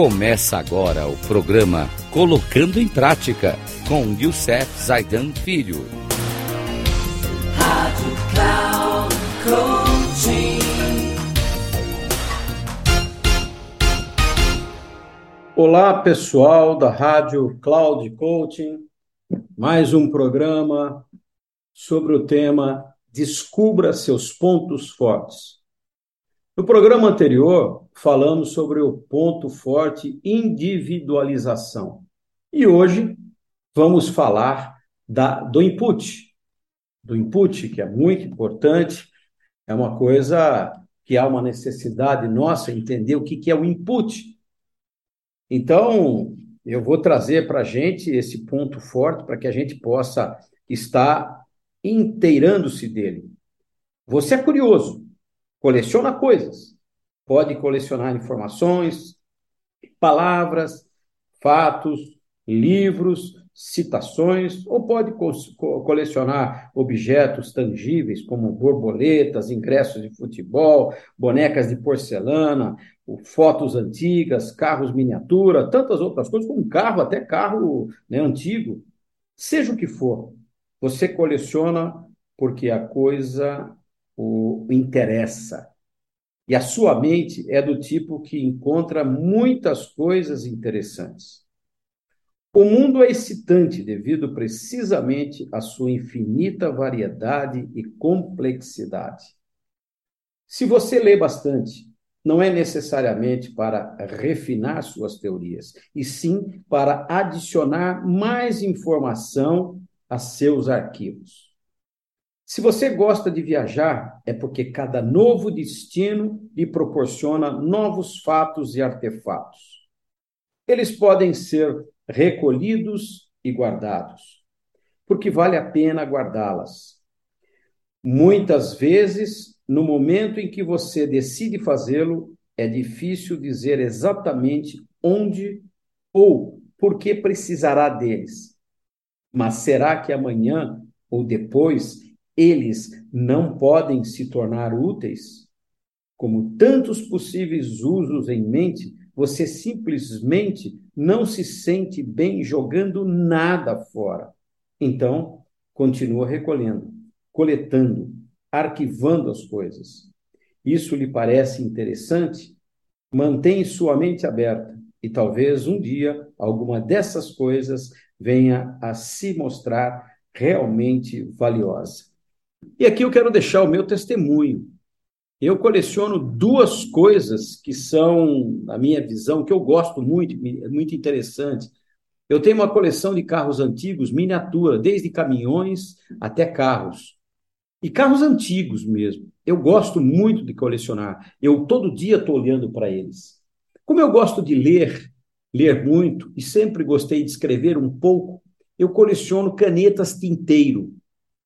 Começa agora o programa Colocando em Prática com Youssef Zaidan Filho. Rádio Cloud Olá, pessoal da Rádio Cloud Coaching. Mais um programa sobre o tema Descubra seus pontos fortes. No programa anterior, falamos sobre o ponto forte individualização. E hoje vamos falar da, do input. Do input, que é muito importante, é uma coisa que há uma necessidade nossa entender o que, que é o input. Então, eu vou trazer para a gente esse ponto forte para que a gente possa estar inteirando-se dele. Você é curioso, coleciona coisas. Pode colecionar informações, palavras, fatos, livros, citações, ou pode co colecionar objetos tangíveis, como borboletas, ingressos de futebol, bonecas de porcelana, fotos antigas, carros miniatura, tantas outras coisas, como carro, até carro né, antigo. Seja o que for, você coleciona porque a coisa o interessa. E a sua mente é do tipo que encontra muitas coisas interessantes. O mundo é excitante devido precisamente à sua infinita variedade e complexidade. Se você lê bastante, não é necessariamente para refinar suas teorias, e sim para adicionar mais informação a seus arquivos. Se você gosta de viajar, é porque cada novo destino lhe proporciona novos fatos e artefatos. Eles podem ser recolhidos e guardados, porque vale a pena guardá-las. Muitas vezes, no momento em que você decide fazê-lo, é difícil dizer exatamente onde ou por que precisará deles. Mas será que amanhã ou depois eles não podem se tornar úteis? Como tantos possíveis usos em mente, você simplesmente não se sente bem jogando nada fora. Então, continua recolhendo, coletando, arquivando as coisas. Isso lhe parece interessante? Mantém sua mente aberta e talvez um dia alguma dessas coisas venha a se mostrar realmente valiosa. E aqui eu quero deixar o meu testemunho. Eu coleciono duas coisas que são, na minha visão, que eu gosto muito, muito interessante. Eu tenho uma coleção de carros antigos, miniatura, desde caminhões até carros. E carros antigos mesmo. Eu gosto muito de colecionar. Eu todo dia estou olhando para eles. Como eu gosto de ler, ler muito, e sempre gostei de escrever um pouco, eu coleciono canetas tinteiro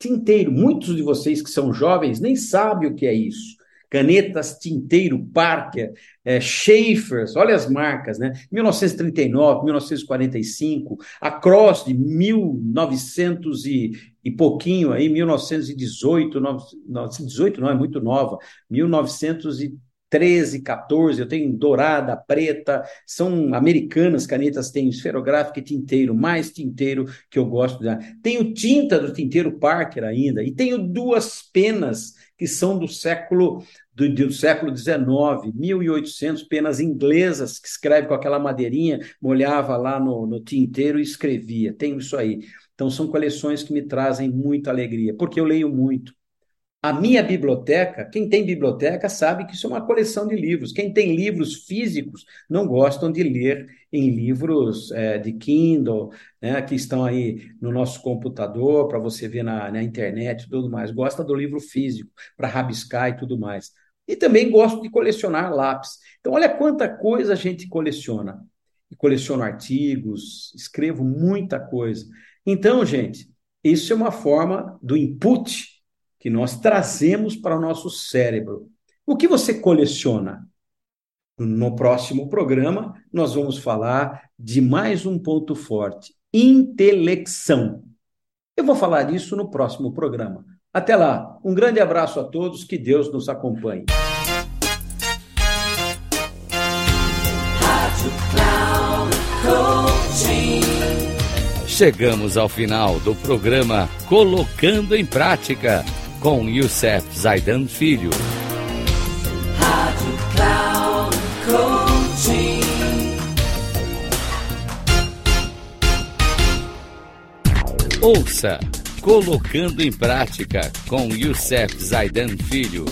tinteiro. Muitos de vocês que são jovens nem sabem o que é isso. Canetas Tinteiro, Parker, é, Schaeffers, olha as marcas, né? 1939, 1945, a Cross de 1900 e, e pouquinho aí, 1918, 1918 não, é muito nova, 1930 13, 14, eu tenho dourada, preta, são americanas canetas, tenho esferográfica e tinteiro, mais tinteiro que eu gosto dar. Tenho tinta do tinteiro Parker ainda, e tenho duas penas que são do século do, do século XIX, 1800, penas inglesas, que escreve com aquela madeirinha, molhava lá no, no tinteiro e escrevia. Tenho isso aí. Então, são coleções que me trazem muita alegria, porque eu leio muito. A minha biblioteca, quem tem biblioteca sabe que isso é uma coleção de livros. Quem tem livros físicos não gostam de ler em livros é, de Kindle, né, que estão aí no nosso computador para você ver na, na internet e tudo mais. Gosta do livro físico para rabiscar e tudo mais. E também gosto de colecionar lápis. Então, olha quanta coisa a gente coleciona. E coleciono artigos, escrevo muita coisa. Então, gente, isso é uma forma do input que nós trazemos para o nosso cérebro. O que você coleciona? No próximo programa, nós vamos falar de mais um ponto forte: intelecção. Eu vou falar disso no próximo programa. Até lá, um grande abraço a todos, que Deus nos acompanhe. Chegamos ao final do programa Colocando em Prática com Youssef Zaidan Filho. Rádio Cloud Coaching. Ouça Colocando em Prática com Youssef Zaidan Filho,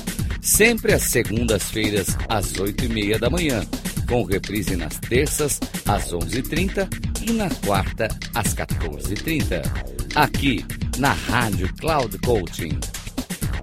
sempre às segundas-feiras às oito e meia da manhã, com reprise nas terças às onze e trinta e na quarta às 14h30, aqui na Rádio Cloud Coaching.